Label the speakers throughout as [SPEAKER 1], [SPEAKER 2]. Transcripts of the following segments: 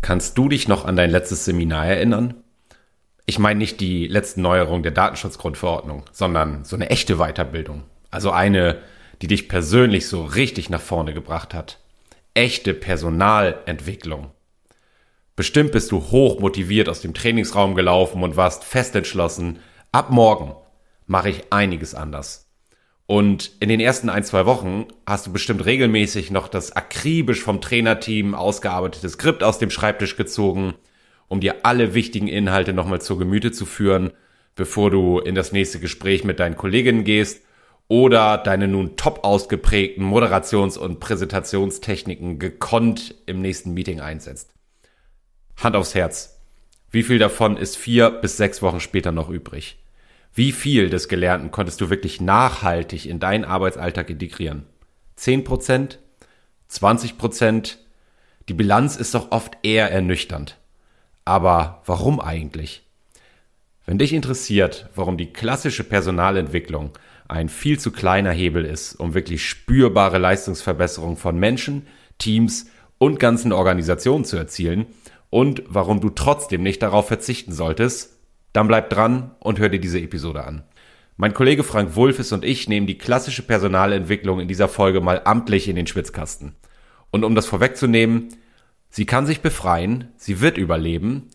[SPEAKER 1] Kannst du dich noch an dein letztes Seminar erinnern? Ich meine nicht die letzten Neuerungen der Datenschutzgrundverordnung, sondern so eine echte Weiterbildung. Also eine, die dich persönlich so richtig nach vorne gebracht hat. Echte Personalentwicklung. Bestimmt bist du hoch motiviert aus dem Trainingsraum gelaufen und warst fest entschlossen, ab morgen mache ich einiges anders. Und in den ersten ein, zwei Wochen hast du bestimmt regelmäßig noch das akribisch vom Trainerteam ausgearbeitete Skript aus dem Schreibtisch gezogen, um dir alle wichtigen Inhalte nochmal zur Gemüte zu führen, bevor du in das nächste Gespräch mit deinen Kolleginnen gehst oder deine nun top ausgeprägten Moderations- und Präsentationstechniken gekonnt im nächsten Meeting einsetzt. Hand aufs Herz. Wie viel davon ist vier bis sechs Wochen später noch übrig? Wie viel des Gelernten konntest du wirklich nachhaltig in deinen Arbeitsalltag integrieren? 10 Prozent? 20 Prozent? Die Bilanz ist doch oft eher ernüchternd. Aber warum eigentlich? Wenn dich interessiert, warum die klassische Personalentwicklung ein viel zu kleiner Hebel ist, um wirklich spürbare Leistungsverbesserung von Menschen, Teams und ganzen Organisationen zu erzielen und warum du trotzdem nicht darauf verzichten solltest, dann bleib dran und hör dir diese Episode an. Mein Kollege Frank Wulfes und ich nehmen die klassische Personalentwicklung in dieser Folge mal amtlich in den Schwitzkasten. Und um das vorwegzunehmen, sie kann sich befreien, sie wird überleben,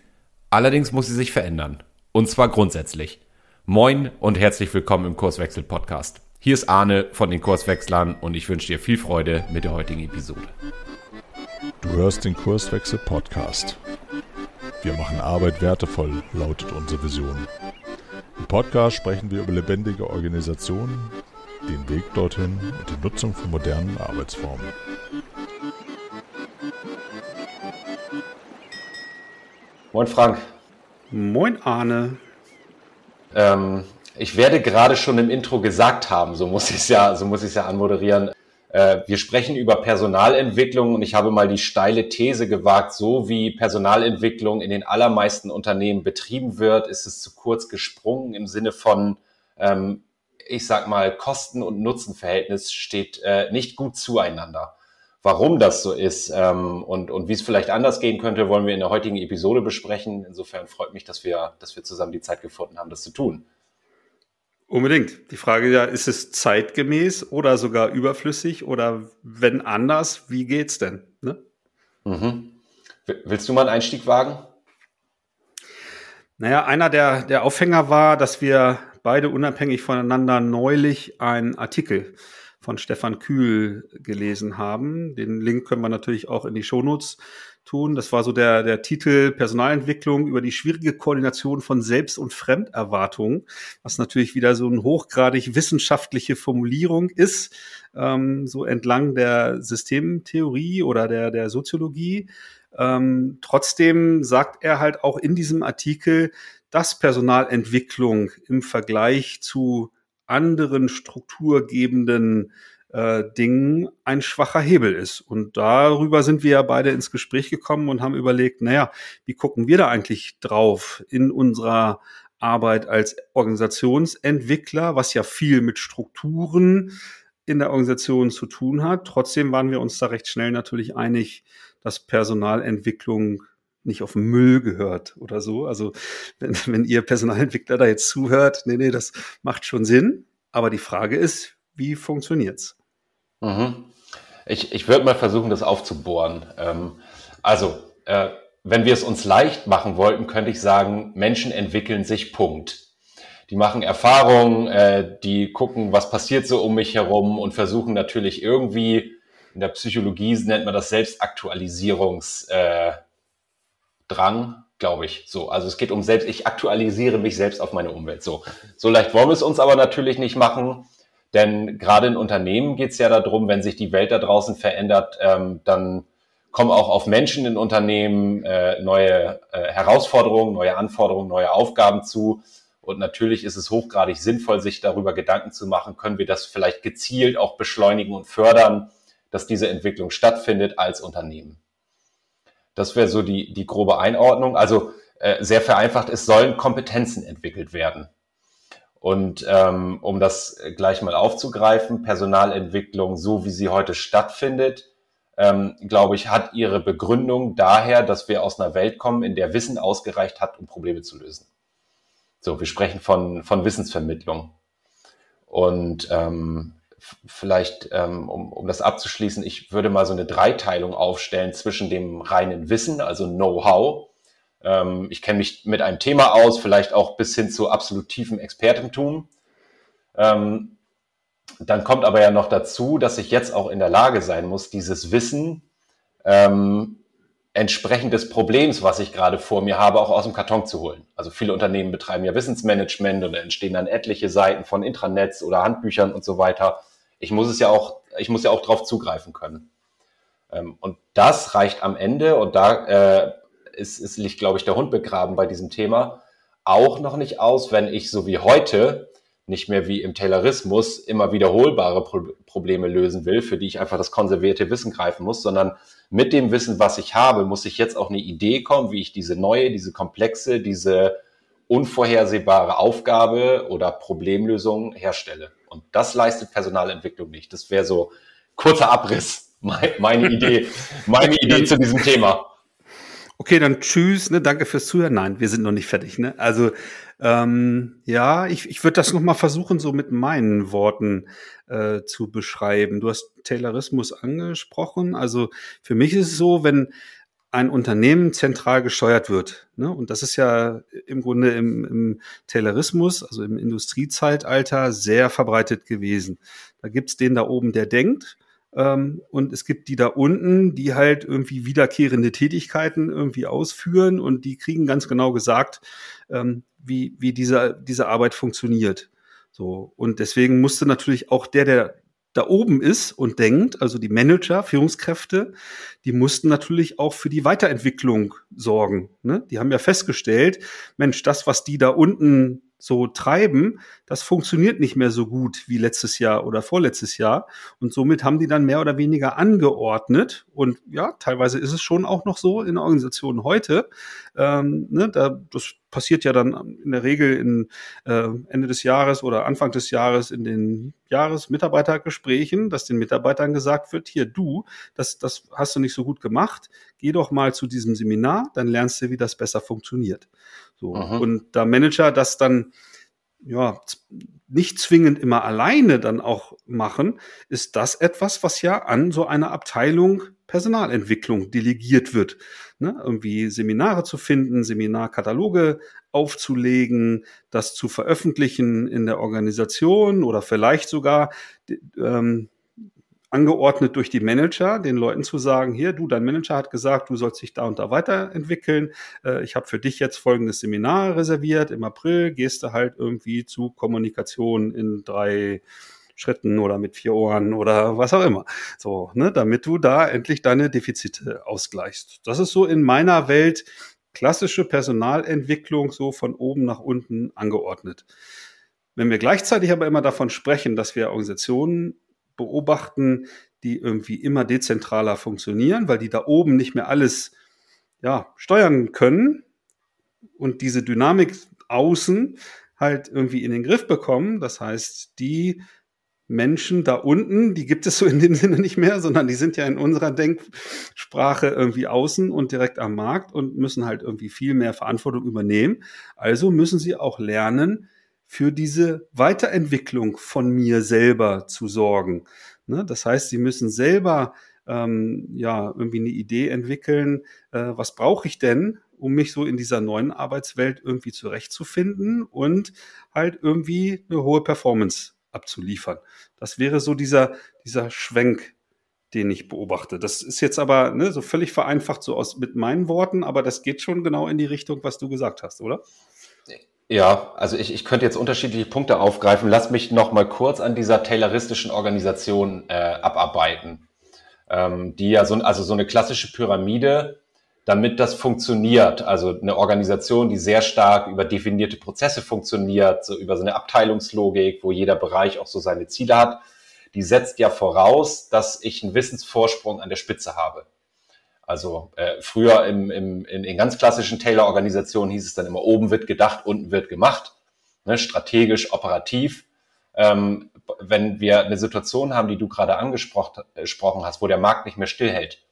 [SPEAKER 1] allerdings muss sie sich verändern. Und zwar grundsätzlich. Moin und herzlich willkommen im Kurswechsel Podcast. Hier ist Arne von den Kurswechslern und ich wünsche dir viel Freude mit der heutigen Episode.
[SPEAKER 2] Du hörst den Kurswechsel Podcast. Wir machen Arbeit wertevoll, lautet unsere Vision. Im Podcast sprechen wir über lebendige Organisationen, den Weg dorthin und die Nutzung von modernen Arbeitsformen.
[SPEAKER 1] Moin Frank.
[SPEAKER 3] Moin Arne.
[SPEAKER 1] Ähm, ich werde gerade schon im Intro gesagt haben, so muss ich es ja, so muss ich es ja anmoderieren. Äh, wir sprechen über Personalentwicklung und ich habe mal die steile These gewagt, so wie Personalentwicklung in den allermeisten Unternehmen betrieben wird, ist es zu kurz gesprungen im Sinne von, ähm, ich sag mal, Kosten- und Nutzenverhältnis steht äh, nicht gut zueinander. Warum das so ist ähm, und, und wie es vielleicht anders gehen könnte, wollen wir in der heutigen Episode besprechen. Insofern freut mich, dass wir, dass wir zusammen die Zeit gefunden haben, das zu tun.
[SPEAKER 3] Unbedingt. Die Frage ja, ist es zeitgemäß oder sogar überflüssig oder wenn anders, wie geht's denn? Ne?
[SPEAKER 1] Mhm. Willst du mal einen Einstieg wagen?
[SPEAKER 3] Naja, einer der, der Aufhänger war, dass wir beide unabhängig voneinander neulich einen Artikel von Stefan Kühl gelesen haben. Den Link können wir natürlich auch in die Shownotes tun. Das war so der, der Titel Personalentwicklung über die schwierige Koordination von Selbst- und Fremderwartungen, was natürlich wieder so eine hochgradig wissenschaftliche Formulierung ist, ähm, so entlang der Systemtheorie oder der, der Soziologie. Ähm, trotzdem sagt er halt auch in diesem Artikel, dass Personalentwicklung im Vergleich zu anderen strukturgebenden äh, Dingen ein schwacher Hebel ist. Und darüber sind wir ja beide ins Gespräch gekommen und haben überlegt, naja, wie gucken wir da eigentlich drauf in unserer Arbeit als Organisationsentwickler, was ja viel mit Strukturen in der Organisation zu tun hat. Trotzdem waren wir uns da recht schnell natürlich einig, dass Personalentwicklung nicht auf Müll gehört oder so. Also wenn, wenn ihr Personalentwickler da jetzt zuhört, nee, nee, das macht schon Sinn. Aber die Frage ist, wie funktioniert's?
[SPEAKER 1] Mhm. Ich, ich würde mal versuchen, das aufzubohren. Ähm, also, äh, wenn wir es uns leicht machen wollten, könnte ich sagen, Menschen entwickeln sich Punkt. Die machen Erfahrungen, äh, die gucken, was passiert so um mich herum und versuchen natürlich irgendwie, in der Psychologie nennt man das Selbstaktualisierungsdrang, äh, glaube ich. So, also es geht um selbst, ich aktualisiere mich selbst auf meine Umwelt. So, so leicht wollen wir es uns aber natürlich nicht machen. Denn gerade in Unternehmen geht es ja darum, wenn sich die Welt da draußen verändert, ähm, dann kommen auch auf Menschen in Unternehmen äh, neue äh, Herausforderungen, neue Anforderungen, neue Aufgaben zu. Und natürlich ist es hochgradig sinnvoll, sich darüber Gedanken zu machen, können wir das vielleicht gezielt auch beschleunigen und fördern, dass diese Entwicklung stattfindet als Unternehmen. Das wäre so die, die grobe Einordnung. Also äh, sehr vereinfacht, es sollen Kompetenzen entwickelt werden. Und ähm, um das gleich mal aufzugreifen, Personalentwicklung, so wie sie heute stattfindet, ähm, glaube ich, hat ihre Begründung daher, dass wir aus einer Welt kommen, in der Wissen ausgereicht hat, um Probleme zu lösen. So, wir sprechen von, von Wissensvermittlung. Und ähm, vielleicht, ähm, um, um das abzuschließen, ich würde mal so eine Dreiteilung aufstellen zwischen dem reinen Wissen, also Know-how. Ähm, ich kenne mich mit einem Thema aus, vielleicht auch bis hin zu absolut tiefem Expertentum. Ähm, dann kommt aber ja noch dazu, dass ich jetzt auch in der Lage sein muss, dieses Wissen ähm, entsprechend des Problems, was ich gerade vor mir habe, auch aus dem Karton zu holen. Also viele Unternehmen betreiben ja Wissensmanagement und da entstehen dann etliche Seiten von Intranets oder Handbüchern und so weiter. Ich muss es ja auch, ich muss ja auch drauf zugreifen können. Ähm, und das reicht am Ende, und da äh, ist, ist, liegt, glaube ich, der Hund begraben bei diesem Thema, auch noch nicht aus, wenn ich so wie heute nicht mehr wie im Taylorismus immer wiederholbare Pro Probleme lösen will, für die ich einfach das konservierte Wissen greifen muss, sondern mit dem Wissen, was ich habe, muss ich jetzt auch eine Idee kommen, wie ich diese neue, diese komplexe, diese unvorhersehbare Aufgabe oder Problemlösung herstelle. Und das leistet Personalentwicklung nicht. Das wäre so kurzer Abriss, meine Idee, meine Idee zu diesem Thema.
[SPEAKER 3] Okay, dann tschüss, ne? Danke fürs Zuhören. Nein, wir sind noch nicht fertig, ne? Also ähm, ja, ich, ich würde das noch mal versuchen, so mit meinen Worten äh, zu beschreiben. Du hast Taylorismus angesprochen. Also für mich ist es so, wenn ein Unternehmen zentral gesteuert wird. Ne? Und das ist ja im Grunde im, im Taylorismus, also im Industriezeitalter, sehr verbreitet gewesen. Da gibt's den da oben, der denkt und es gibt die da unten, die halt irgendwie wiederkehrende Tätigkeiten irgendwie ausführen und die kriegen ganz genau gesagt, ähm, wie, wie diese, diese Arbeit funktioniert. So. Und deswegen musste natürlich auch der, der da oben ist und denkt, also die Manager, Führungskräfte, die mussten natürlich auch für die Weiterentwicklung sorgen. Ne? Die haben ja festgestellt, Mensch, das, was die da unten so treiben, das funktioniert nicht mehr so gut wie letztes Jahr oder vorletztes Jahr. Und somit haben die dann mehr oder weniger angeordnet. Und ja, teilweise ist es schon auch noch so in Organisationen heute. Ähm, ne, da, das passiert ja dann in der Regel in äh, Ende des Jahres oder Anfang des Jahres in den Jahresmitarbeitergesprächen, dass den Mitarbeitern gesagt wird, hier du, das, das hast du nicht so gut gemacht, geh doch mal zu diesem Seminar, dann lernst du, wie das besser funktioniert. So. Und da Manager das dann ja, nicht zwingend immer alleine dann auch machen, ist das etwas, was ja an so einer Abteilung Personalentwicklung delegiert wird. Ne? Irgendwie Seminare zu finden, Seminarkataloge aufzulegen, das zu veröffentlichen in der Organisation oder vielleicht sogar ähm, angeordnet durch die Manager, den Leuten zu sagen, hier, du, dein Manager hat gesagt, du sollst dich da und da weiterentwickeln. Äh, ich habe für dich jetzt folgendes Seminar reserviert. Im April gehst du halt irgendwie zu Kommunikation in drei Schritten oder mit vier Ohren oder was auch immer. So, ne, damit du da endlich deine Defizite ausgleichst. Das ist so in meiner Welt klassische Personalentwicklung so von oben nach unten angeordnet. Wenn wir gleichzeitig aber immer davon sprechen, dass wir Organisationen beobachten, die irgendwie immer dezentraler funktionieren, weil die da oben nicht mehr alles ja, steuern können und diese Dynamik außen halt irgendwie in den Griff bekommen. Das heißt, die Menschen da unten, die gibt es so in dem Sinne nicht mehr, sondern die sind ja in unserer Denksprache irgendwie außen und direkt am Markt und müssen halt irgendwie viel mehr Verantwortung übernehmen. Also müssen sie auch lernen, für diese Weiterentwicklung von mir selber zu sorgen. Ne? Das heißt, sie müssen selber ähm, ja irgendwie eine Idee entwickeln, äh, was brauche ich denn, um mich so in dieser neuen Arbeitswelt irgendwie zurechtzufinden und halt irgendwie eine hohe Performance abzuliefern. Das wäre so dieser, dieser Schwenk, den ich beobachte. Das ist jetzt aber ne, so völlig vereinfacht so aus mit meinen Worten, aber das geht schon genau in die Richtung, was du gesagt hast, oder?
[SPEAKER 1] Ja, also ich, ich könnte jetzt unterschiedliche Punkte aufgreifen. Lass mich noch mal kurz an dieser tayloristischen Organisation äh, abarbeiten, ähm, die ja so, also so eine klassische Pyramide, damit das funktioniert. Also eine Organisation, die sehr stark über definierte Prozesse funktioniert, so über so eine Abteilungslogik, wo jeder Bereich auch so seine Ziele hat. Die setzt ja voraus, dass ich einen Wissensvorsprung an der Spitze habe. Also äh, früher im, im, in, in ganz klassischen Taylor-Organisationen hieß es dann immer, oben wird gedacht, unten wird gemacht, ne, strategisch, operativ. ähm, wenn wir eine Situation haben, die du gerade angesprochen hast, wo der Markt nicht mehr stillhält,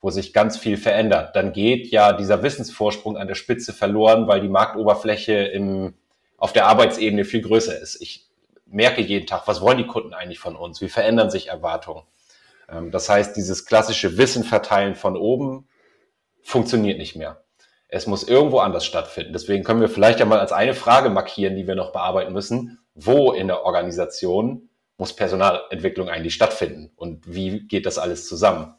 [SPEAKER 1] wo sich ganz viel verändert, dann geht ja dieser Wissensvorsprung an der Spitze verloren, weil die Marktoberfläche im, auf der Arbeitsebene viel größer ist. Ich merke jeden Tag, was wollen die Kunden eigentlich von uns? Wie verändern sich Erwartungen? Ähm, das heißt, dieses klassische Wissen verteilen von oben funktioniert nicht mehr. Es muss irgendwo anders stattfinden. Deswegen können wir vielleicht ja mal als eine Frage markieren, die wir noch bearbeiten müssen. Wo in der Organisation muss Personalentwicklung eigentlich stattfinden? Und wie geht das alles zusammen?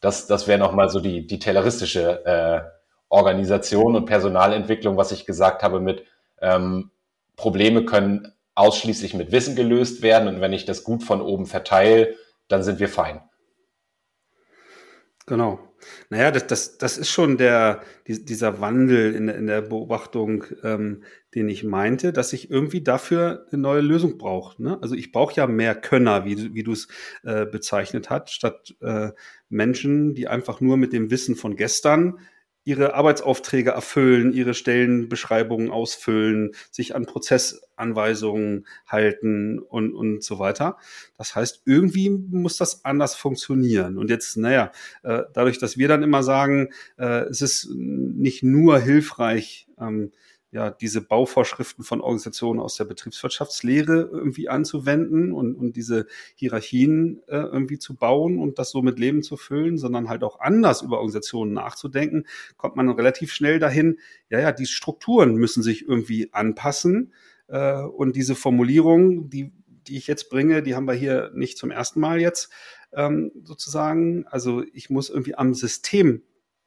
[SPEAKER 1] Das, das wäre nochmal so die, die tayloristische äh, Organisation und Personalentwicklung, was ich gesagt habe mit ähm, Probleme können ausschließlich mit Wissen gelöst werden. Und wenn ich das gut von oben verteile, dann sind wir fein.
[SPEAKER 3] Genau. Naja, das, das, das ist schon der, dieser Wandel in, in der Beobachtung, ähm, den ich meinte, dass ich irgendwie dafür eine neue Lösung brauche. Ne? Also ich brauche ja mehr Könner, wie, wie du es äh, bezeichnet hast, statt äh, Menschen, die einfach nur mit dem Wissen von gestern ihre Arbeitsaufträge erfüllen, ihre Stellenbeschreibungen ausfüllen, sich an Prozessanweisungen halten und, und so weiter. Das heißt, irgendwie muss das anders funktionieren. Und jetzt, naja, äh, dadurch, dass wir dann immer sagen, äh, es ist nicht nur hilfreich, ähm, ja, diese Bauvorschriften von Organisationen aus der Betriebswirtschaftslehre irgendwie anzuwenden und, und diese Hierarchien äh, irgendwie zu bauen und das so mit Leben zu füllen, sondern halt auch anders über Organisationen nachzudenken, kommt man relativ schnell dahin, ja, ja, die Strukturen müssen sich irgendwie anpassen äh, und diese Formulierung, die, die ich jetzt bringe, die haben wir hier nicht zum ersten Mal jetzt ähm, sozusagen. Also ich muss irgendwie am System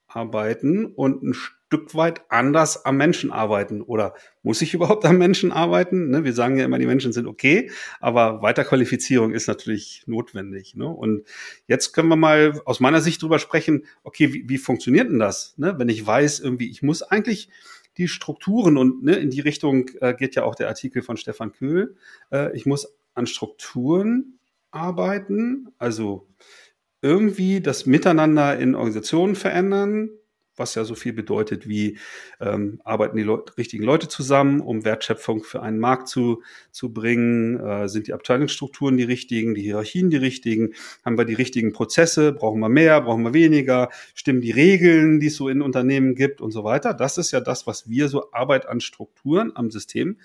[SPEAKER 3] arbeiten und ein Stück weit anders am Menschen arbeiten. Oder muss ich überhaupt am Menschen arbeiten? Ne? Wir sagen ja immer, die Menschen sind okay, aber Weiterqualifizierung ist natürlich notwendig. Ne? Und jetzt können wir mal aus meiner Sicht drüber sprechen, okay, wie, wie funktioniert denn das? Ne? Wenn ich weiß, irgendwie, ich muss eigentlich die Strukturen und ne, in die Richtung äh, geht ja auch der Artikel von Stefan Köhl. Äh, ich muss an Strukturen arbeiten, also irgendwie das Miteinander in Organisationen verändern, was ja so viel bedeutet wie ähm, arbeiten die Leute, richtigen Leute zusammen, um Wertschöpfung für einen Markt zu, zu bringen, äh, sind die Abteilungsstrukturen die richtigen, die Hierarchien die richtigen, haben wir die richtigen Prozesse, brauchen wir mehr, brauchen wir weniger, stimmen die Regeln, die es so in Unternehmen gibt und so weiter. Das ist ja das, was wir so Arbeit an Strukturen, am System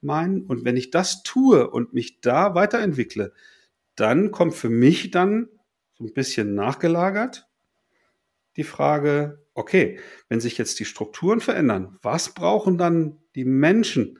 [SPEAKER 3] meinen. Und wenn ich das tue und mich da weiterentwickle, dann kommt für mich dann so ein bisschen nachgelagert die Frage, okay, wenn sich jetzt die Strukturen verändern, was brauchen dann die Menschen,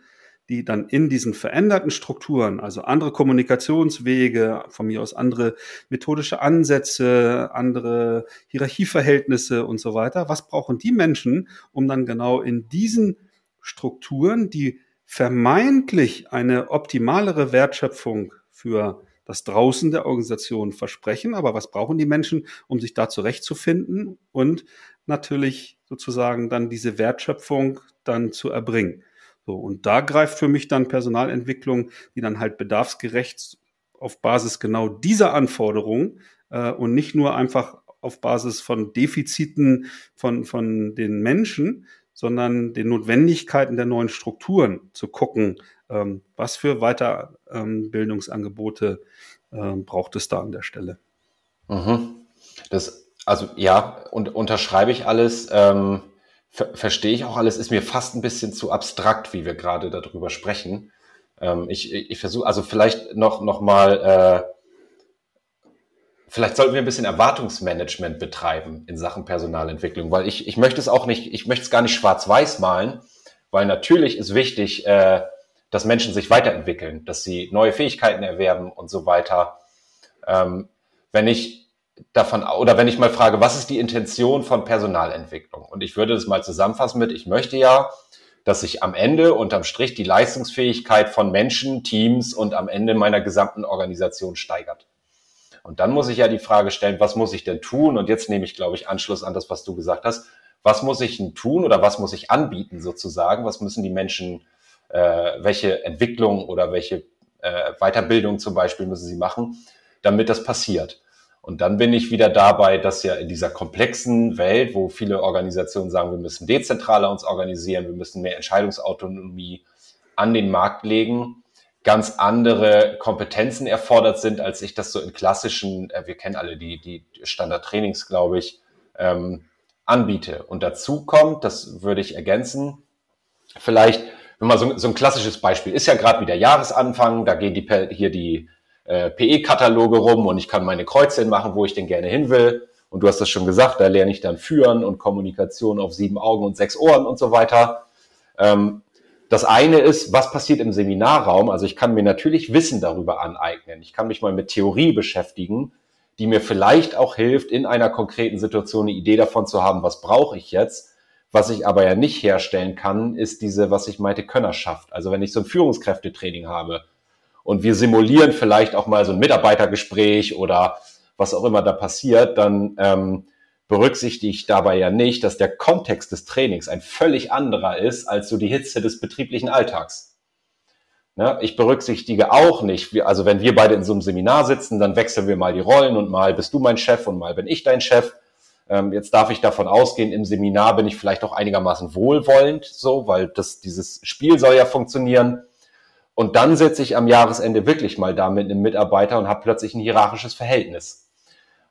[SPEAKER 3] die dann in diesen veränderten Strukturen, also andere Kommunikationswege, von mir aus andere methodische Ansätze, andere Hierarchieverhältnisse und so weiter, was brauchen die Menschen, um dann genau in diesen Strukturen, die vermeintlich eine optimalere Wertschöpfung für das draußen der Organisation versprechen, aber was brauchen die Menschen, um sich da zurechtzufinden und natürlich sozusagen dann diese Wertschöpfung dann zu erbringen. So, und da greift für mich dann Personalentwicklung, die dann halt bedarfsgerecht auf Basis genau dieser Anforderungen äh, und nicht nur einfach auf Basis von Defiziten von, von den Menschen, sondern den Notwendigkeiten der neuen Strukturen zu gucken, ähm, was für Weiterbildungsangebote ähm, braucht es da an der Stelle?
[SPEAKER 1] Mhm. Das, also ja, und unterschreibe ich alles, ähm, ver verstehe ich auch alles, ist mir fast ein bisschen zu abstrakt, wie wir gerade darüber sprechen. Ähm, ich ich versuche, also vielleicht noch, noch mal, äh, vielleicht sollten wir ein bisschen Erwartungsmanagement betreiben in Sachen Personalentwicklung, weil ich, ich möchte es auch nicht, ich möchte es gar nicht schwarz-weiß malen, weil natürlich ist wichtig, äh, dass Menschen sich weiterentwickeln, dass sie neue Fähigkeiten erwerben und so weiter. Ähm, wenn ich davon, oder wenn ich mal frage, was ist die Intention von Personalentwicklung? Und ich würde das mal zusammenfassen mit, ich möchte ja, dass sich am Ende unterm Strich die Leistungsfähigkeit von Menschen, Teams und am Ende meiner gesamten Organisation steigert. Und dann muss ich ja die Frage stellen, was muss ich denn tun? Und jetzt nehme ich, glaube ich, Anschluss an das, was du gesagt hast. Was muss ich denn tun oder was muss ich anbieten sozusagen? Was müssen die Menschen äh, welche Entwicklung oder welche äh, Weiterbildung zum Beispiel müssen sie machen, damit das passiert. Und dann bin ich wieder dabei, dass ja in dieser komplexen Welt, wo viele Organisationen sagen, wir müssen dezentraler uns organisieren, wir müssen mehr Entscheidungsautonomie an den Markt legen, ganz andere Kompetenzen erfordert sind, als ich das so in klassischen, äh, wir kennen alle die, die Standardtrainings, glaube ich, ähm, anbiete. Und dazu kommt, das würde ich ergänzen, vielleicht, wenn man so, so ein klassisches Beispiel ist ja gerade wieder Jahresanfang, da gehen die hier die äh, PE-Kataloge rum und ich kann meine Kreuze machen, wo ich denn gerne hin will. Und du hast das schon gesagt, da lerne ich dann Führen und Kommunikation auf sieben Augen und sechs Ohren und so weiter. Ähm, das eine ist, was passiert im Seminarraum? Also ich kann mir natürlich Wissen darüber aneignen. Ich kann mich mal mit Theorie beschäftigen, die mir vielleicht auch hilft, in einer konkreten Situation eine Idee davon zu haben, was brauche ich jetzt. Was ich aber ja nicht herstellen kann, ist diese, was ich meinte, Könnerschaft. Also wenn ich so ein Führungskräftetraining habe und wir simulieren vielleicht auch mal so ein Mitarbeitergespräch oder was auch immer da passiert, dann ähm, berücksichtige ich dabei ja nicht, dass der Kontext des Trainings ein völlig anderer ist als so die Hitze des betrieblichen Alltags. Ne? Ich berücksichtige auch nicht, also wenn wir beide in so einem Seminar sitzen, dann wechseln wir mal die Rollen und mal bist du mein Chef und mal bin ich dein Chef. Ähm, jetzt darf ich davon ausgehen, im Seminar bin ich vielleicht auch einigermaßen wohlwollend, so, weil das, dieses Spiel soll ja funktionieren. Und dann sitze ich am Jahresende wirklich mal da mit einem Mitarbeiter und habe plötzlich ein hierarchisches Verhältnis.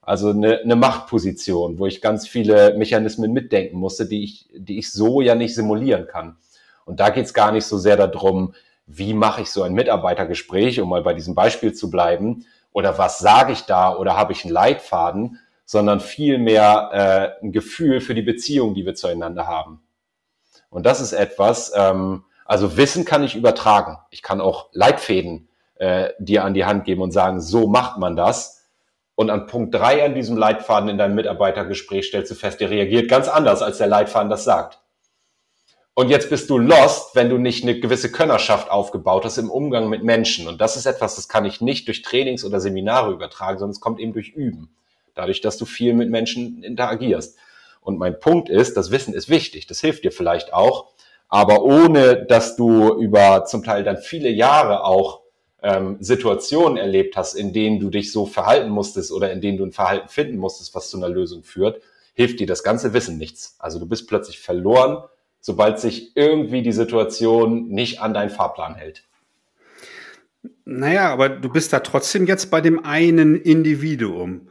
[SPEAKER 1] Also eine, eine Machtposition, wo ich ganz viele Mechanismen mitdenken musste, die ich, die ich so ja nicht simulieren kann. Und da geht es gar nicht so sehr darum, wie mache ich so ein Mitarbeitergespräch, um mal bei diesem Beispiel zu bleiben, oder was sage ich da, oder habe ich einen Leitfaden, sondern vielmehr äh, ein Gefühl für die Beziehung, die wir zueinander haben. Und das ist etwas, ähm, also Wissen kann ich übertragen. Ich kann auch Leitfäden äh, dir an die Hand geben und sagen, so macht man das und an Punkt drei an diesem Leitfaden in deinem Mitarbeitergespräch stellst du fest, der reagiert ganz anders, als der Leitfaden das sagt. Und jetzt bist du lost, wenn du nicht eine gewisse Könnerschaft aufgebaut hast im Umgang mit Menschen. Und das ist etwas, das kann ich nicht durch Trainings oder Seminare übertragen, sondern es kommt eben durch Üben. Dadurch, dass du viel mit Menschen interagierst. Und mein Punkt ist, das Wissen ist wichtig. Das hilft dir vielleicht auch. Aber ohne, dass du über zum Teil dann viele Jahre auch ähm, Situationen erlebt hast, in denen du dich so verhalten musstest oder in denen du ein Verhalten finden musstest, was zu einer Lösung führt, hilft dir das ganze Wissen nichts. Also du bist plötzlich verloren, sobald sich irgendwie die Situation nicht an deinen Fahrplan hält.
[SPEAKER 3] Naja, aber du bist da trotzdem jetzt bei dem einen Individuum.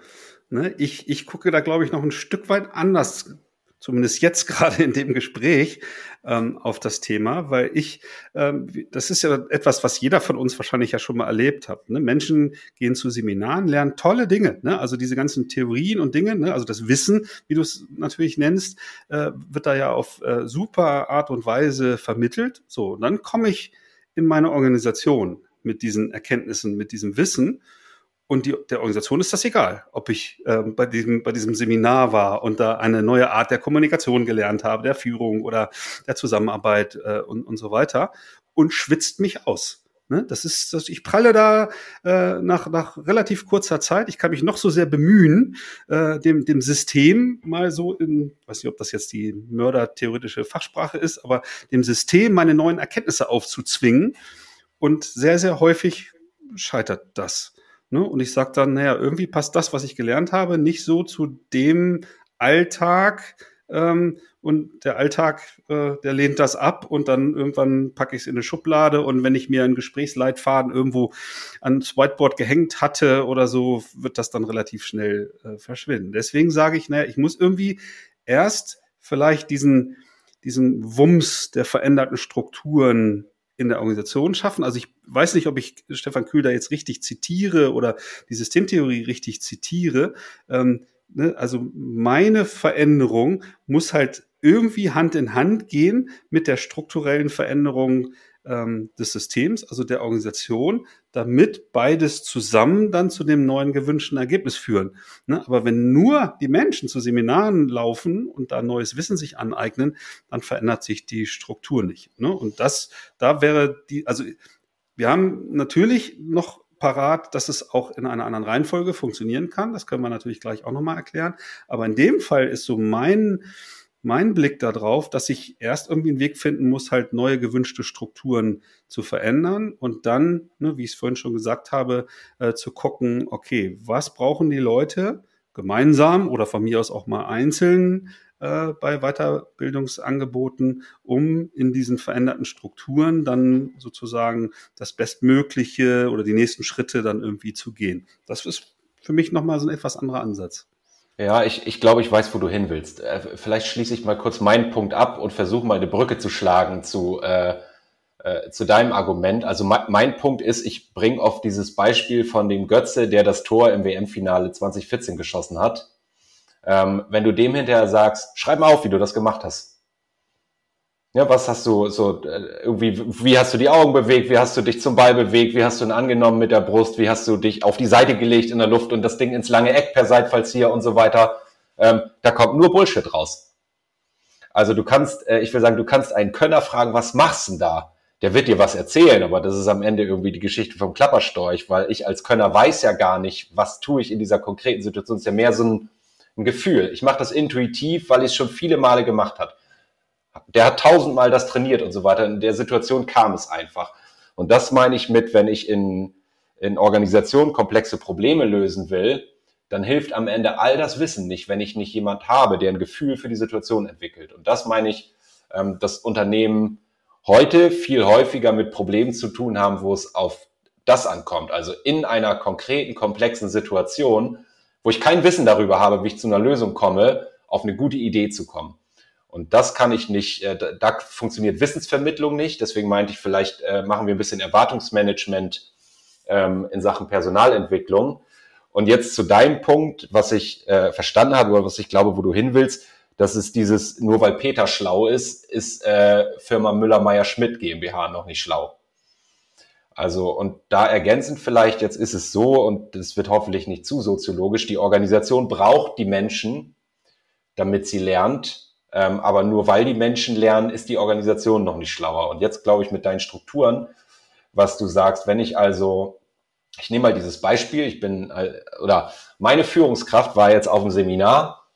[SPEAKER 3] Ne? Ich, ich gucke da, glaube ich, noch ein Stück weit anders zumindest jetzt gerade in dem Gespräch, ähm, auf das Thema, weil ich, ähm, das ist ja etwas, was jeder von uns wahrscheinlich ja schon mal erlebt hat. Ne? Menschen gehen zu Seminaren, lernen tolle Dinge, ne? also diese ganzen Theorien und Dinge, ne? also das Wissen, wie du es natürlich nennst, äh, wird da ja auf äh, super Art und Weise vermittelt. So, und dann komme ich in meine Organisation mit diesen Erkenntnissen, mit diesem Wissen und die, der Organisation ist das egal, ob ich äh, bei, diesem, bei diesem Seminar war und da eine neue Art der Kommunikation gelernt habe, der Führung oder der Zusammenarbeit äh, und, und so weiter und schwitzt mich aus. Ne? Das ist, das, ich pralle da äh, nach, nach relativ kurzer Zeit. Ich kann mich noch so sehr bemühen, äh, dem, dem System mal so in, weiß nicht, ob das jetzt die mördertheoretische Fachsprache ist, aber dem System meine neuen Erkenntnisse aufzuzwingen. Und sehr, sehr häufig scheitert das. Ne? Und ich sage dann, naja, irgendwie passt das, was ich gelernt habe, nicht so zu dem Alltag. Ähm, und der Alltag, äh, der lehnt das ab und dann irgendwann packe ich es in eine Schublade und wenn ich mir einen Gesprächsleitfaden irgendwo ans Whiteboard gehängt hatte oder so, wird das dann relativ schnell äh, verschwinden. Deswegen sage ich, naja, ich muss irgendwie erst vielleicht diesen, diesen Wumms der veränderten Strukturen in der Organisation schaffen. Also ich weiß nicht, ob ich Stefan Kühl da jetzt richtig zitiere oder die Systemtheorie richtig zitiere. Ähm, ne? Also meine Veränderung muss halt irgendwie Hand in Hand gehen mit der strukturellen Veränderung ähm, des Systems, also der Organisation, damit beides zusammen dann zu dem neuen gewünschten Ergebnis führen. Ne? Aber wenn nur die Menschen zu Seminaren laufen und da neues Wissen sich aneignen, dann verändert sich die Struktur nicht. Ne? Und das, da wäre die, also wir haben natürlich noch parat, dass es auch in einer anderen Reihenfolge funktionieren kann. Das können wir natürlich gleich auch nochmal erklären. Aber in dem Fall ist so mein, mein Blick darauf, dass ich erst irgendwie einen Weg finden muss, halt neue gewünschte Strukturen zu verändern und dann, ne, wie ich es vorhin schon gesagt habe, äh, zu gucken, okay, was brauchen die Leute gemeinsam oder von mir aus auch mal einzeln, äh, bei Weiterbildungsangeboten, um in diesen veränderten Strukturen dann sozusagen das Bestmögliche oder die nächsten Schritte dann irgendwie zu gehen. Das ist für mich nochmal so ein etwas anderer Ansatz.
[SPEAKER 1] Ja, ich, ich glaube, ich weiß, wo du hin willst. Äh, vielleicht schließe ich mal kurz meinen Punkt ab und versuche mal eine Brücke zu schlagen zu, äh, äh, zu deinem Argument. Also mein, Punkt ist, ich bringe oft dieses Beispiel von dem Götze, der das Tor im WM-Finale 2014 geschossen hat. Ähm, wenn du dem hinterher sagst, schreib mal auf, wie du das gemacht hast. Ja, was hast du so äh, irgendwie, wie hast du die Augen bewegt, wie hast du dich zum Ball bewegt, wie hast du ihn angenommen mit der Brust, wie hast du dich auf die Seite gelegt in der Luft und das Ding ins lange Eck per Seitfallzieher und so weiter. Ähm, da kommt nur Bullshit raus. Also du kannst, äh, ich will sagen, du kannst einen Könner fragen, was machst du denn da? Der wird dir was erzählen, aber das ist am Ende irgendwie die Geschichte vom Klapperstorch, weil ich als Könner weiß ja gar nicht, was tue ich in dieser konkreten Situation. Es ist ja mehr so ein, ein Gefühl. Ich mache das intuitiv, weil ich es schon viele Male gemacht habe der hat tausendmal das trainiert und so weiter. In der Situation kam es einfach. Und das meine ich mit, wenn ich in, in Organisationen komplexe Probleme lösen will, dann hilft am Ende all das Wissen nicht, wenn ich nicht jemand habe, der ein Gefühl für die Situation entwickelt. Und das meine ich, ähm, dass Unternehmen heute viel häufiger mit Problemen zu tun haben, wo es auf das ankommt. Also in einer konkreten, komplexen Situation, wo ich kein Wissen darüber habe, wie ich zu einer Lösung komme, auf eine gute Idee zu kommen. Und das kann ich nicht, äh, da funktioniert Wissensvermittlung nicht. Deswegen meinte ich, vielleicht äh, machen wir ein bisschen Erwartungsmanagement ähm, in Sachen Personalentwicklung. Und jetzt zu deinem Punkt, was ich äh, verstanden habe oder was ich glaube, wo du hin willst, dass es dieses, nur weil Peter schlau ist, ist äh, Firma Müller-Meyer-Schmidt GmbH noch nicht schlau. Also, und da ergänzend vielleicht, jetzt ist es so, und es wird hoffentlich nicht zu soziologisch, die Organisation braucht die Menschen, damit sie lernt, ähm, aber nur weil die Menschen lernen, ist die Organisation noch nicht schlauer. Und jetzt glaube ich mit deinen Strukturen, was du sagst, wenn ich also, ich nehme mal dieses Beispiel, ich bin, äh, oder meine Führungskraft war jetzt auf dem Seminar,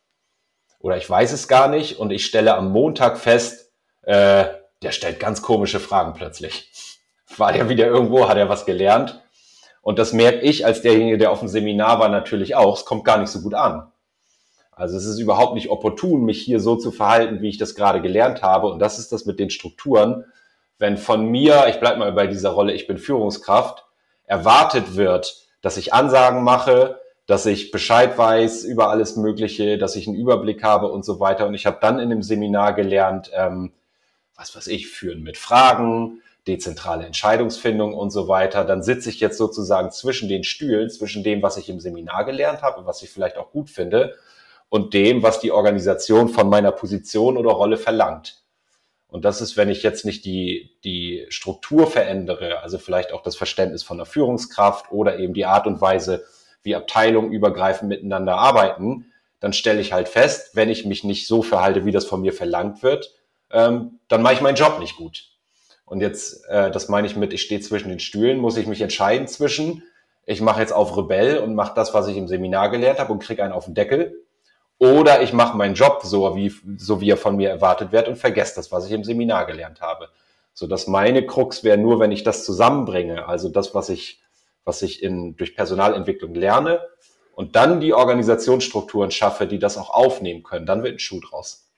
[SPEAKER 1] oder ich weiß es gar nicht, und ich stelle am Montag fest, äh, der stellt ganz komische Fragen plötzlich. War der wieder irgendwo, hat er was gelernt? Und das merke ich als derjenige, der auf dem Seminar war, natürlich auch. Es kommt gar nicht so gut an. Also es ist überhaupt nicht opportun, mich hier so zu verhalten, wie ich das gerade gelernt habe. Und das ist das mit den Strukturen. Wenn von mir, ich bleibe mal bei dieser Rolle, ich bin Führungskraft, erwartet wird, dass ich Ansagen mache, dass ich Bescheid weiß über alles Mögliche, dass ich einen Überblick habe und so weiter. Und ich habe dann in dem Seminar gelernt, ähm, was weiß ich, führen mit Fragen, dezentrale Entscheidungsfindung und so weiter. Dann sitze ich jetzt sozusagen zwischen den Stühlen, zwischen dem, was ich im Seminar gelernt habe was ich vielleicht auch gut finde und dem, was die Organisation von meiner Position oder Rolle verlangt. Und das ist, wenn ich jetzt nicht die, die Struktur verändere, also vielleicht auch das Verständnis von der Führungskraft oder eben die Art und Weise, wie Abteilungen übergreifend miteinander arbeiten, dann stelle ich halt fest, wenn ich mich nicht so verhalte, wie das von mir verlangt wird, ähm, dann mache ich meinen Job nicht gut. Und jetzt, äh, das meine ich mit, ich stehe zwischen den Stühlen, muss ich mich entscheiden zwischen, ich mache jetzt auf Rebell und mache das, was ich im Seminar gelernt habe und kriege einen auf den Deckel, oder ich mache meinen Job so wie, so, wie er von mir erwartet wird und vergesse das, was ich im Seminar gelernt habe. So dass meine Krux wäre nur, wenn ich das zusammenbringe, also das, was ich, was ich in, durch Personalentwicklung lerne und dann die Organisationsstrukturen schaffe, die das auch aufnehmen können, dann wird ein Schuh draus.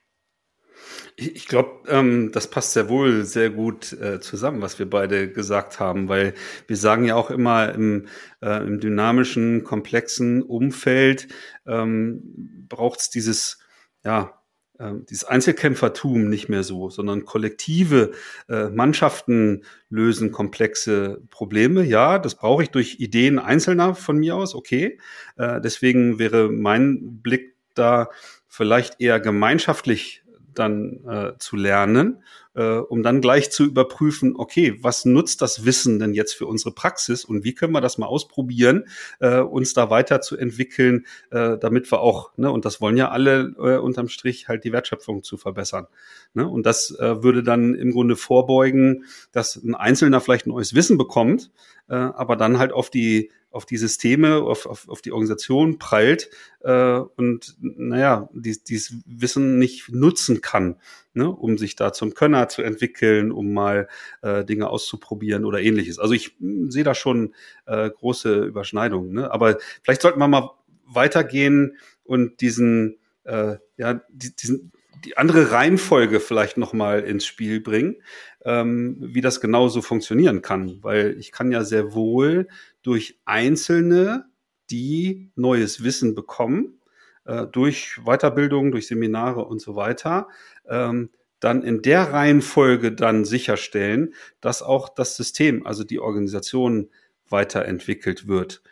[SPEAKER 3] Ich, glaube, ähm, das passt sehr wohl sehr gut äh, zusammen, was wir beide gesagt haben, weil wir sagen ja auch immer im, äh, im dynamischen, komplexen Umfeld ähm, braucht es dieses, ja, äh, dieses Einzelkämpfertum nicht mehr so, sondern kollektive äh, Mannschaften lösen komplexe Probleme. Ja, das brauche ich durch Ideen Einzelner von mir aus, okay. Äh, deswegen wäre mein Blick da vielleicht eher gemeinschaftlich dann äh, zu lernen, äh, um dann gleich zu überprüfen, okay, was nutzt das Wissen denn jetzt für unsere Praxis und wie können wir das mal ausprobieren, äh, uns da weiterzuentwickeln, äh, damit wir auch, ne, und das wollen ja alle äh, unterm Strich halt die Wertschöpfung zu verbessern. Ne? Und das äh, würde dann im Grunde vorbeugen, dass ein Einzelner vielleicht neues Wissen bekommt, äh, aber dann halt auf die auf die Systeme, auf, auf, auf die Organisation prallt äh, und naja, dies, dieses Wissen nicht nutzen kann, ne, um sich da zum Könner zu entwickeln, um mal äh, Dinge auszuprobieren oder ähnliches. Also ich hm, sehe da schon äh, große Überschneidungen. Ne? Aber vielleicht sollten wir mal weitergehen und diesen, äh, ja, diesen die andere Reihenfolge vielleicht nochmal ins Spiel bringen, ähm, wie das genauso funktionieren kann. Weil ich kann ja sehr wohl durch Einzelne, die neues Wissen bekommen, äh, durch Weiterbildung, durch Seminare und so weiter, ähm, dann in der Reihenfolge dann sicherstellen, dass auch das System, also die Organisation weiterentwickelt wird.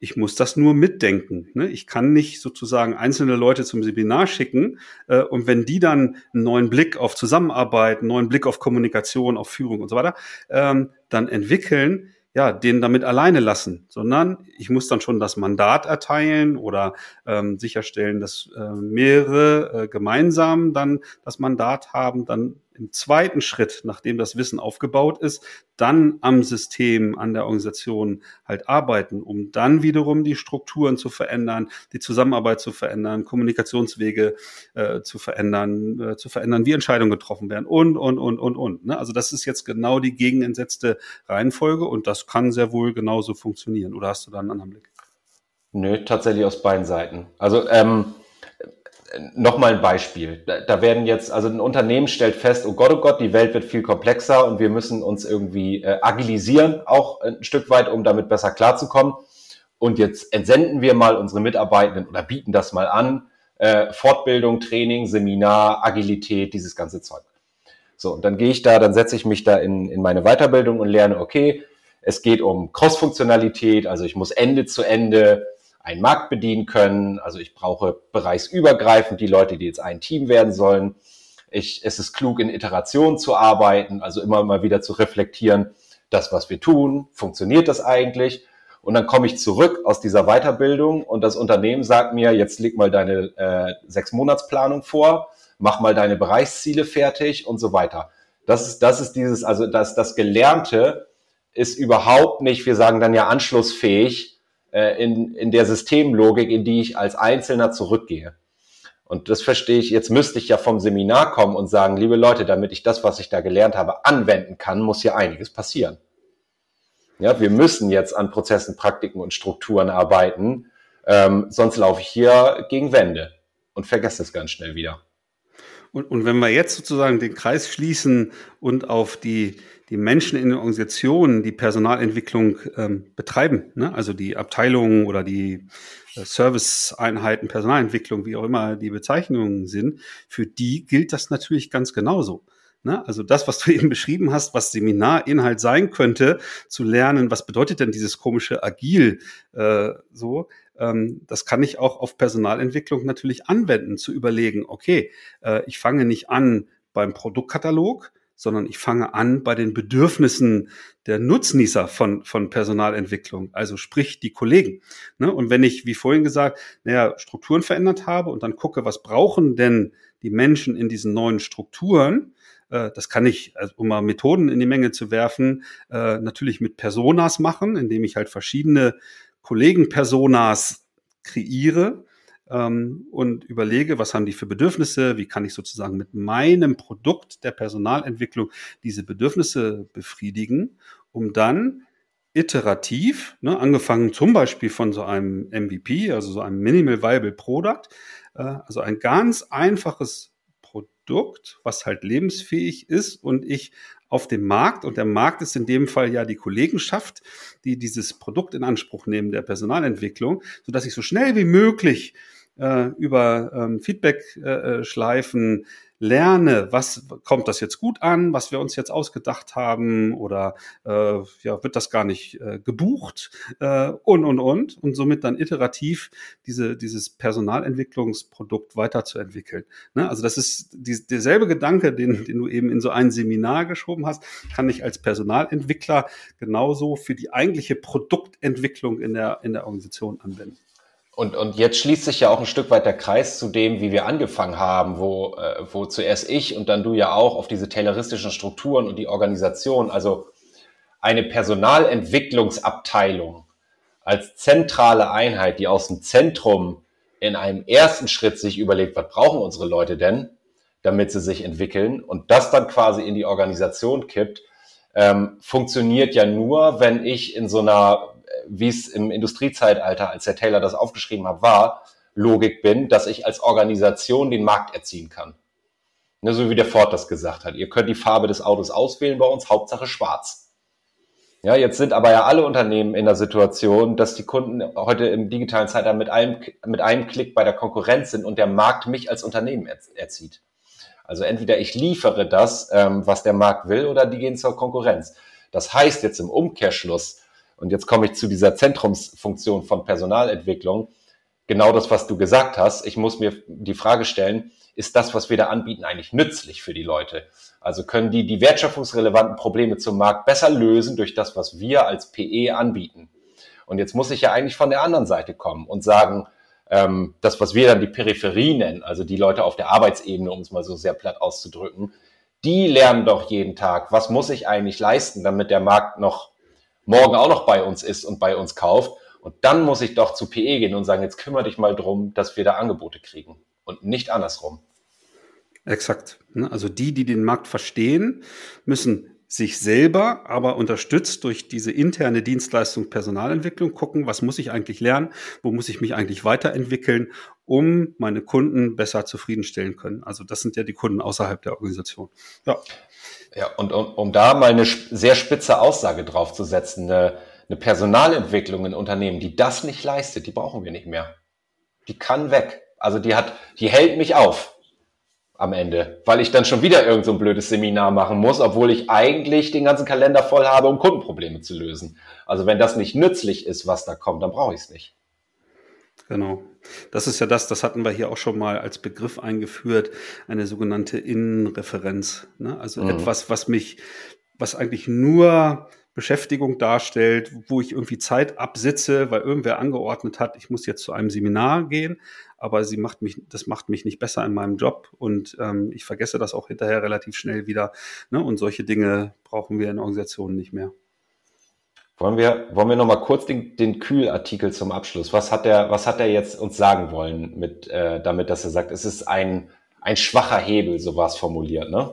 [SPEAKER 3] Ich muss das nur mitdenken. Ne? Ich kann nicht sozusagen einzelne Leute zum Seminar schicken äh, und wenn die dann einen neuen Blick auf Zusammenarbeit, einen neuen Blick auf Kommunikation, auf Führung und so weiter, ähm, dann entwickeln, ja, den damit alleine lassen, sondern ich muss dann schon das Mandat erteilen oder ähm, sicherstellen, dass äh, mehrere äh, gemeinsam dann das Mandat haben, dann im zweiten Schritt, nachdem das Wissen aufgebaut ist, dann am System, an der Organisation halt arbeiten, um dann wiederum die Strukturen zu verändern, die Zusammenarbeit zu verändern, Kommunikationswege äh, zu verändern, äh, zu verändern, wie Entscheidungen getroffen werden und, und, und, und, und. Ne? Also das ist jetzt genau die gegenentsetzte Reihenfolge und das kann sehr wohl genauso funktionieren. Oder hast du da einen anderen Blick?
[SPEAKER 1] Nö, tatsächlich aus beiden Seiten. Also ähm, Nochmal ein Beispiel. Da werden jetzt, also ein Unternehmen stellt fest, oh Gott, oh Gott, die Welt wird viel komplexer und wir müssen uns irgendwie äh, agilisieren, auch ein Stück weit, um damit besser klarzukommen. Und jetzt entsenden wir mal unsere Mitarbeitenden oder bieten das mal an. Äh, Fortbildung, Training, Seminar, Agilität, dieses ganze Zeug. So, und dann gehe ich da, dann setze ich mich da in, in meine Weiterbildung und lerne, okay, es geht um Cross-Funktionalität, also ich muss Ende zu Ende einen Markt bedienen können. Also ich brauche bereichsübergreifend die Leute, die jetzt ein Team werden sollen. Ich, es ist klug, in Iteration zu arbeiten, also immer mal wieder zu reflektieren, das, was wir tun, funktioniert das eigentlich? Und dann komme ich zurück aus dieser Weiterbildung und das Unternehmen sagt mir, jetzt leg mal deine äh, sechs Monatsplanung vor, mach mal deine Bereichsziele fertig und so weiter. Das ist, das ist dieses, also das, das Gelernte ist überhaupt nicht, wir sagen dann ja anschlussfähig äh, in, in der Systemlogik, in die ich als Einzelner zurückgehe. Und das verstehe ich, jetzt müsste ich ja vom Seminar kommen und sagen, liebe Leute, damit ich das, was ich da gelernt habe, anwenden kann, muss hier einiges passieren. Ja, wir müssen jetzt an Prozessen, Praktiken und Strukturen arbeiten, ähm, sonst laufe ich hier gegen Wände und vergesse es ganz schnell wieder.
[SPEAKER 3] Und, und wenn wir jetzt sozusagen den Kreis schließen und auf die, die Menschen in den Organisationen, die Personalentwicklung ähm, betreiben, ne? also die Abteilungen oder die äh, Serviceeinheiten, Personalentwicklung, wie auch immer die Bezeichnungen sind, für die gilt das natürlich ganz genauso. Ne? Also das, was du eben beschrieben hast, was Seminarinhalt sein könnte, zu lernen, was bedeutet denn dieses komische Agil äh, so, das kann ich auch auf Personalentwicklung natürlich anwenden, zu überlegen, okay, äh, ich fange nicht an beim Produktkatalog, sondern ich fange an bei den Bedürfnissen der Nutznießer von, von Personalentwicklung, also sprich die Kollegen. Ne? Und wenn ich, wie vorhin gesagt, naja, Strukturen verändert habe und dann gucke, was brauchen denn die Menschen in diesen neuen Strukturen, äh, das kann ich, also um mal Methoden in die Menge zu werfen, äh, natürlich mit Personas machen, indem ich halt verschiedene Kollegen-Personas kreiere ähm, und überlege, was haben die für Bedürfnisse, wie kann ich sozusagen mit meinem Produkt der Personalentwicklung diese Bedürfnisse befriedigen, um dann iterativ, ne, angefangen zum Beispiel von so einem MVP, also so einem Minimal Viable Product, äh, also ein ganz einfaches Produkt, was halt lebensfähig ist und ich auf dem Markt, und der Markt ist in dem Fall ja die Kollegenschaft, die dieses Produkt in Anspruch nehmen der Personalentwicklung, so dass ich so schnell wie möglich äh, über ähm, Feedback-Schleifen äh, lerne, was kommt das jetzt gut an, was wir uns jetzt ausgedacht haben oder äh, ja, wird das gar nicht äh, gebucht äh, und und und und somit dann iterativ diese, dieses Personalentwicklungsprodukt weiterzuentwickeln. Ne? Also das ist die, derselbe Gedanke, den, den du eben in so ein Seminar geschoben hast, kann ich als Personalentwickler genauso für die eigentliche Produktentwicklung in der, in der Organisation anwenden.
[SPEAKER 1] Und, und jetzt schließt sich ja auch ein Stück weit der Kreis zu dem, wie wir angefangen haben, wo, äh, wo zuerst ich und dann du ja auch auf diese tayloristischen Strukturen und die Organisation, also eine Personalentwicklungsabteilung als zentrale Einheit, die aus dem Zentrum in einem ersten Schritt sich überlegt, was brauchen unsere Leute denn, damit sie sich entwickeln und das dann quasi in die Organisation kippt, ähm, funktioniert ja nur, wenn ich in so einer wie es im Industriezeitalter, als der Taylor das aufgeschrieben hat, war, Logik bin, dass ich als Organisation den Markt erziehen kann. Ne, so wie der Ford das gesagt hat. Ihr könnt die Farbe des Autos auswählen bei uns, Hauptsache schwarz. Ja, jetzt sind aber ja alle Unternehmen in der Situation, dass die Kunden heute im digitalen Zeitalter mit einem, mit einem Klick bei der Konkurrenz sind und der Markt mich als Unternehmen erzieht. Also entweder ich liefere das, ähm, was der Markt will, oder die gehen zur Konkurrenz. Das heißt jetzt im Umkehrschluss, und jetzt komme ich zu dieser Zentrumsfunktion von Personalentwicklung, genau das, was du gesagt hast. Ich muss mir die Frage stellen, ist das, was wir da anbieten, eigentlich nützlich für die Leute? Also können die die wertschöpfungsrelevanten Probleme zum Markt besser lösen durch das, was wir als PE anbieten? Und jetzt muss ich ja eigentlich von der anderen Seite kommen und sagen, ähm, das, was wir dann die Peripherie nennen, also die Leute auf der Arbeitsebene, um es mal so sehr platt auszudrücken, die lernen doch jeden Tag, was muss ich eigentlich leisten, damit der Markt noch morgen auch noch bei uns ist und bei uns kauft. Und dann muss ich doch zu PE gehen und sagen, jetzt kümmere dich mal drum, dass wir da Angebote kriegen und nicht andersrum.
[SPEAKER 3] Exakt. Ne? Also die, die den Markt verstehen, müssen sich selber, aber unterstützt durch diese interne Dienstleistung Personalentwicklung gucken, was muss ich eigentlich lernen, wo muss ich mich eigentlich weiterentwickeln, um meine Kunden besser zufriedenstellen können. Also das sind ja die Kunden außerhalb der Organisation.
[SPEAKER 1] Ja. Ja, und um, um da mal eine sehr spitze Aussage draufzusetzen, eine, eine Personalentwicklung in Unternehmen, die das nicht leistet, die brauchen wir nicht mehr. Die kann weg. Also die hat, die hält mich auf am Ende, weil ich dann schon wieder irgend so ein blödes Seminar machen muss, obwohl ich eigentlich den ganzen Kalender voll habe, um Kundenprobleme zu lösen. Also wenn das nicht nützlich ist, was da kommt, dann brauche ich es nicht.
[SPEAKER 3] Genau. Das ist ja das, das hatten wir hier auch schon mal als Begriff eingeführt, eine sogenannte Innenreferenz. Ne? Also mhm. etwas, was mich, was eigentlich nur Beschäftigung darstellt, wo ich irgendwie Zeit absitze, weil irgendwer angeordnet hat, ich muss jetzt zu einem Seminar gehen, aber sie macht mich, das macht mich nicht besser in meinem Job und ähm, ich vergesse das auch hinterher relativ schnell wieder. Ne? Und solche Dinge brauchen wir in Organisationen nicht mehr.
[SPEAKER 1] Wollen wir, wollen wir noch mal kurz den, den Kühl-Artikel zum Abschluss? Was hat er, was hat er jetzt uns sagen wollen mit, äh, damit, dass er sagt, es ist ein, ein schwacher Hebel, so war es formuliert, ne?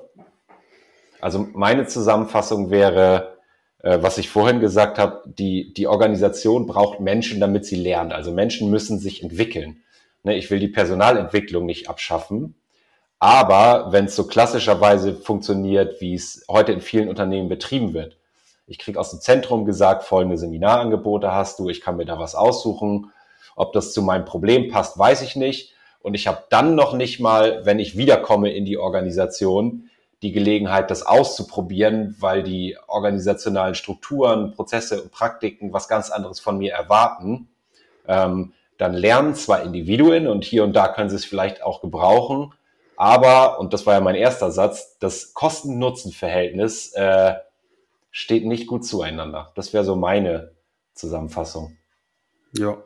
[SPEAKER 1] Also meine Zusammenfassung wäre, äh, was ich vorhin gesagt habe, die, die Organisation braucht Menschen, damit sie lernt. Also Menschen müssen sich entwickeln. Ne, ich will die Personalentwicklung nicht abschaffen. Aber wenn es so klassischerweise funktioniert, wie es heute in vielen Unternehmen betrieben wird, ich kriege aus dem Zentrum gesagt, folgende Seminarangebote hast du, ich kann mir da was aussuchen. Ob das zu meinem Problem passt, weiß ich nicht. Und ich habe dann noch nicht mal, wenn ich wiederkomme in die Organisation, die Gelegenheit, das auszuprobieren, weil die organisationalen Strukturen, Prozesse und Praktiken was ganz anderes von mir erwarten. Ähm, dann lernen zwar Individuen und hier und da können sie es vielleicht auch gebrauchen, aber, und das war ja mein erster Satz, das Kosten-Nutzen-Verhältnis äh, steht nicht gut zueinander. Das wäre so meine Zusammenfassung.
[SPEAKER 3] Ja.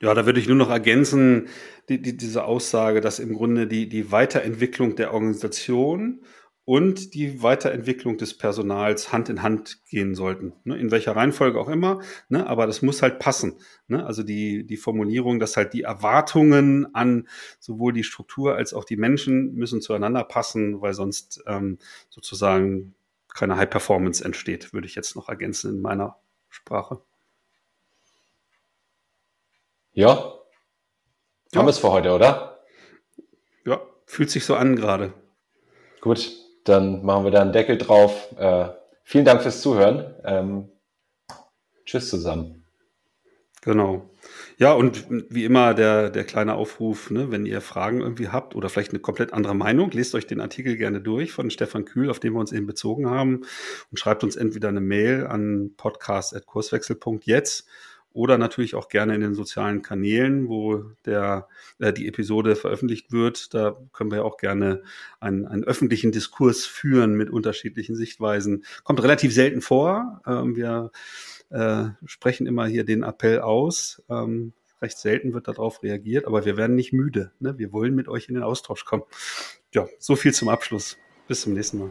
[SPEAKER 3] Ja, da würde ich nur noch ergänzen, die, die, diese Aussage, dass im Grunde die, die Weiterentwicklung der Organisation und die Weiterentwicklung des Personals Hand in Hand gehen sollten. Ne? In welcher Reihenfolge auch immer, ne? aber das muss halt passen. Ne? Also die, die Formulierung, dass halt die Erwartungen an sowohl die Struktur als auch die Menschen müssen zueinander passen, weil sonst ähm, sozusagen keine High Performance entsteht, würde ich jetzt noch ergänzen in meiner Sprache.
[SPEAKER 1] Ja. Haben ja. wir es für heute, oder?
[SPEAKER 3] Ja, fühlt sich so an gerade.
[SPEAKER 1] Gut, dann machen wir da einen Deckel drauf. Äh, vielen Dank fürs Zuhören. Ähm, tschüss zusammen.
[SPEAKER 3] Genau. Ja, und wie immer der, der kleine Aufruf, ne, wenn ihr Fragen irgendwie habt oder vielleicht eine komplett andere Meinung, lest euch den Artikel gerne durch von Stefan Kühl, auf den wir uns eben bezogen haben und schreibt uns entweder eine Mail an podcast.kurswechsel.jetzt oder natürlich auch gerne in den sozialen Kanälen, wo der, äh, die Episode veröffentlicht wird. Da können wir auch gerne einen, einen öffentlichen Diskurs führen mit unterschiedlichen Sichtweisen. Kommt relativ selten vor. Ähm, wir äh, sprechen immer hier den Appell aus. Ähm, recht selten wird darauf reagiert, aber wir werden nicht müde. Ne? Wir wollen mit euch in den Austausch kommen. Ja, so viel zum Abschluss. Bis zum nächsten Mal.